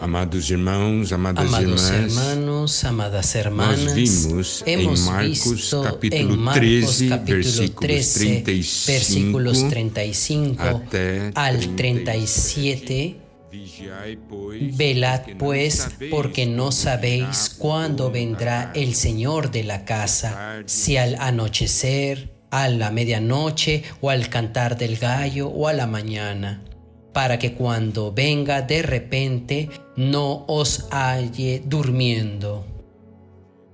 Amados irmãos, amadas Amados irmãs, hermanos, amadas hermanas, nós vimos hemos em Marcos visto capítulo en Marcos 13, capítulo versículos 13, 35 versículos 35 até al 37. Vigiai, pois, Velad pues, porque no sabéis cuándo vendrá el Señor de la casa, si al anochecer, a la medianoche, o al cantar del gallo, o a la mañana, para que cuando venga de repente no os halle durmiendo.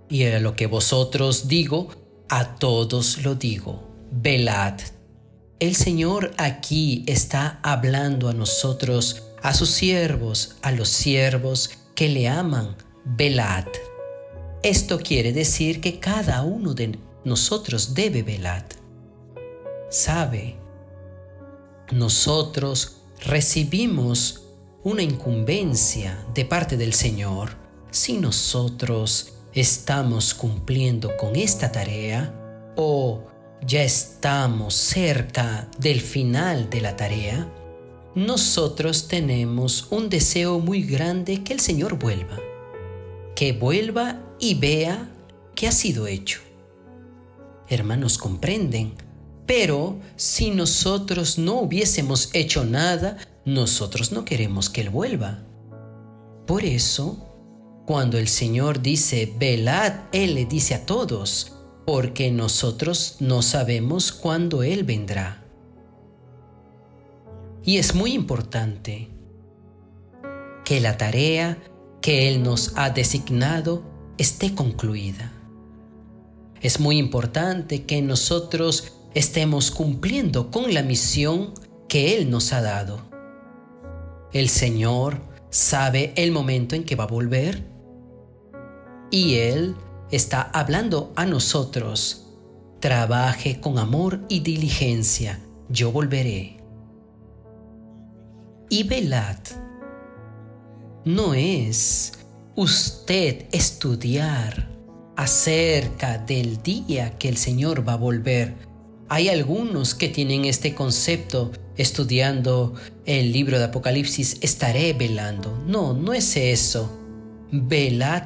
Y era lo que vosotros digo, a todos lo digo, velad. El Señor aquí está hablando a nosotros, a sus siervos, a los siervos que le aman, velad. Esto quiere decir que cada uno de nosotros debe velar. Sabe, nosotros recibimos una incumbencia de parte del Señor si nosotros estamos cumpliendo con esta tarea o ya estamos cerca del final de la tarea, nosotros tenemos un deseo muy grande que el Señor vuelva, que vuelva y vea que ha sido hecho. Hermanos, comprenden, pero si nosotros no hubiésemos hecho nada, nosotros no queremos que Él vuelva. Por eso, cuando el Señor dice, velad, Él le dice a todos, porque nosotros no sabemos cuándo Él vendrá. Y es muy importante que la tarea que Él nos ha designado esté concluida. Es muy importante que nosotros estemos cumpliendo con la misión que Él nos ha dado. El Señor sabe el momento en que va a volver y Él está hablando a nosotros. Trabaje con amor y diligencia, yo volveré. Y velad. No es usted estudiar acerca del día que el Señor va a volver. Hay algunos que tienen este concepto estudiando el libro de Apocalipsis, estaré velando. No, no es eso. Velad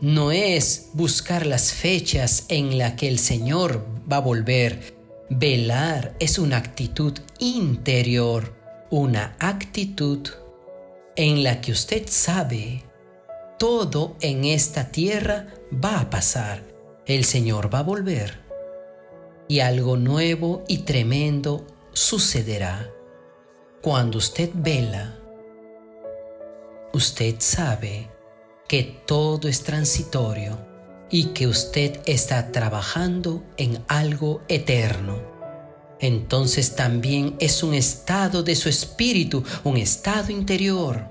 no es buscar las fechas en las que el Señor va a volver. Velar es una actitud interior, una actitud en la que usted sabe todo en esta tierra va a pasar. El Señor va a volver. Y algo nuevo y tremendo sucederá. Cuando usted vela, usted sabe que todo es transitorio y que usted está trabajando en algo eterno. Entonces también es un estado de su espíritu, un estado interior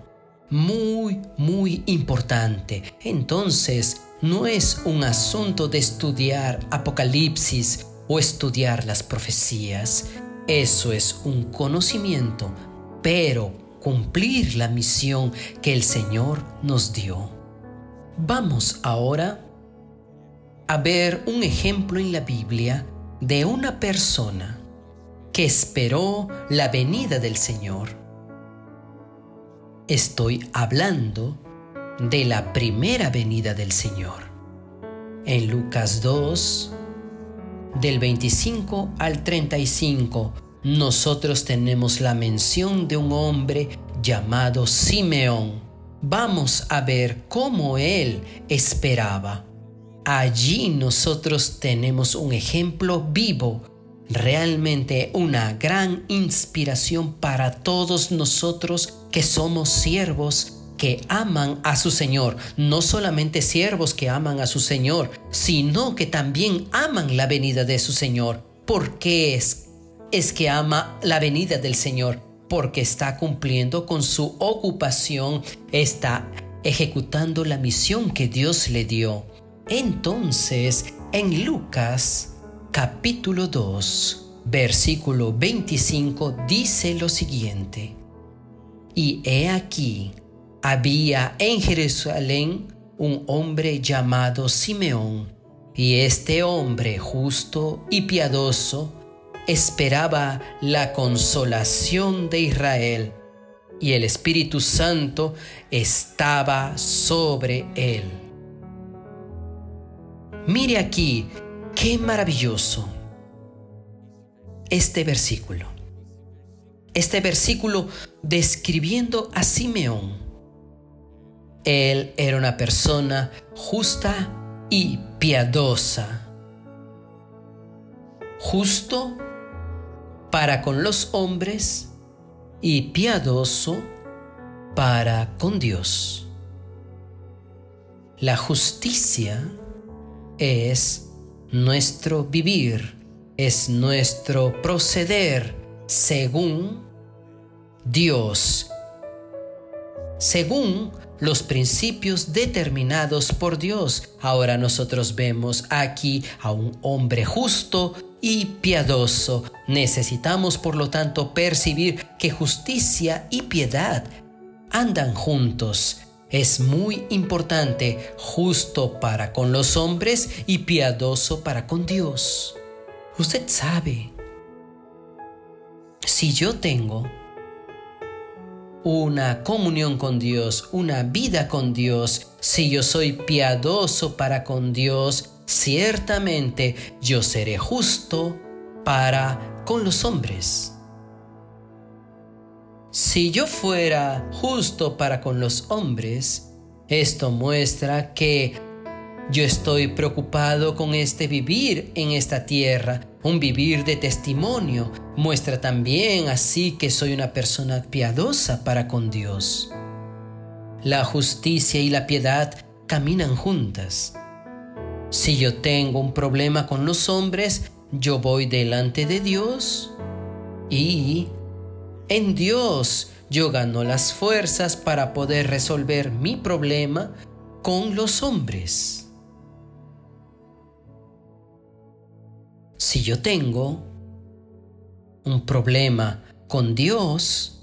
muy, muy importante. Entonces no es un asunto de estudiar Apocalipsis o estudiar las profecías. Eso es un conocimiento, pero cumplir la misión que el Señor nos dio. Vamos ahora a ver un ejemplo en la Biblia de una persona que esperó la venida del Señor. Estoy hablando de la primera venida del Señor. En Lucas 2, del 25 al 35, nosotros tenemos la mención de un hombre llamado Simeón. Vamos a ver cómo él esperaba. Allí nosotros tenemos un ejemplo vivo, realmente una gran inspiración para todos nosotros que somos siervos que aman a su Señor, no solamente siervos que aman a su Señor, sino que también aman la venida de su Señor. ¿Por qué es, es que ama la venida del Señor? Porque está cumpliendo con su ocupación, está ejecutando la misión que Dios le dio. Entonces, en Lucas capítulo 2, versículo 25 dice lo siguiente. Y he aquí, había en Jerusalén un hombre llamado Simeón, y este hombre justo y piadoso esperaba la consolación de Israel, y el Espíritu Santo estaba sobre él. Mire aquí, qué maravilloso este versículo. Este versículo describiendo a Simeón. Él era una persona justa y piadosa. Justo para con los hombres y piadoso para con Dios. La justicia es nuestro vivir, es nuestro proceder según Dios, según los principios determinados por Dios. Ahora nosotros vemos aquí a un hombre justo y piadoso. Necesitamos por lo tanto percibir que justicia y piedad andan juntos. Es muy importante, justo para con los hombres y piadoso para con Dios. Usted sabe, si yo tengo una comunión con Dios, una vida con Dios, si yo soy piadoso para con Dios, ciertamente yo seré justo para con los hombres. Si yo fuera justo para con los hombres, esto muestra que yo estoy preocupado con este vivir en esta tierra, un vivir de testimonio. Muestra también así que soy una persona piadosa para con Dios. La justicia y la piedad caminan juntas. Si yo tengo un problema con los hombres, yo voy delante de Dios y en Dios yo gano las fuerzas para poder resolver mi problema con los hombres. Si yo tengo un problema con Dios,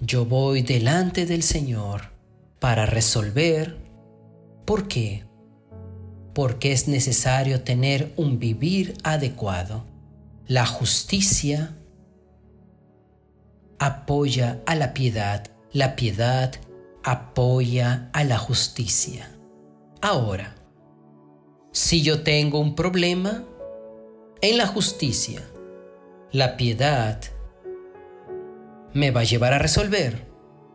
yo voy delante del Señor para resolver. ¿Por qué? Porque es necesario tener un vivir adecuado. La justicia apoya a la piedad, la piedad apoya a la justicia. Ahora, si yo tengo un problema en la justicia, la piedad me va a llevar a resolver.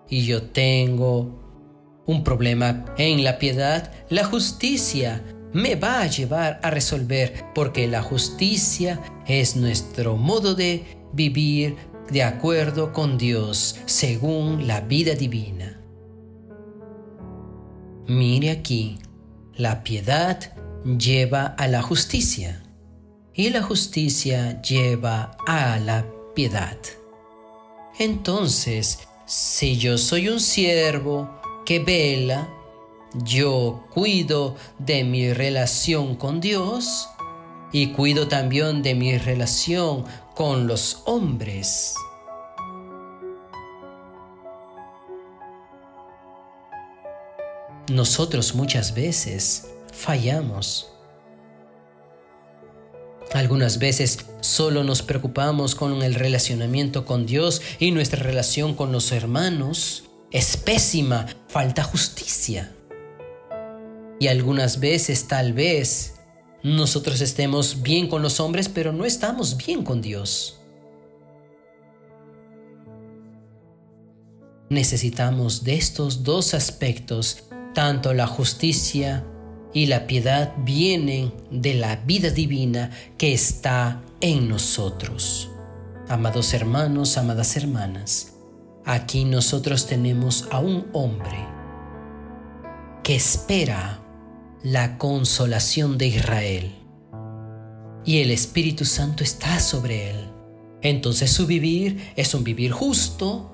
Y yo tengo un problema en la piedad, la justicia me va a llevar a resolver, porque la justicia es nuestro modo de vivir de acuerdo con Dios, según la vida divina. Mire aquí, la piedad lleva a la justicia y la justicia lleva a la piedad. Entonces, si yo soy un siervo que vela, yo cuido de mi relación con Dios y cuido también de mi relación con los hombres. Nosotros muchas veces fallamos. Algunas veces solo nos preocupamos con el relacionamiento con Dios y nuestra relación con los hermanos es pésima, falta justicia. Y algunas veces tal vez nosotros estemos bien con los hombres, pero no estamos bien con Dios. Necesitamos de estos dos aspectos, tanto la justicia y la piedad vienen de la vida divina que está en nosotros. Amados hermanos, amadas hermanas, aquí nosotros tenemos a un hombre que espera la consolación de Israel y el Espíritu Santo está sobre él. Entonces su vivir es un vivir justo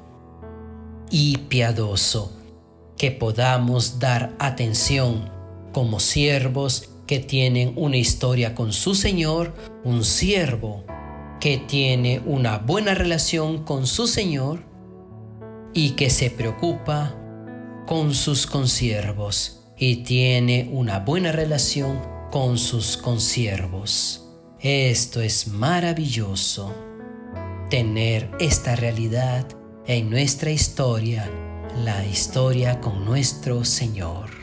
y piadoso, que podamos dar atención como siervos que tienen una historia con su Señor, un siervo que tiene una buena relación con su Señor y que se preocupa con sus consiervos y tiene una buena relación con sus consiervos. Esto es maravilloso, tener esta realidad en nuestra historia, la historia con nuestro Señor.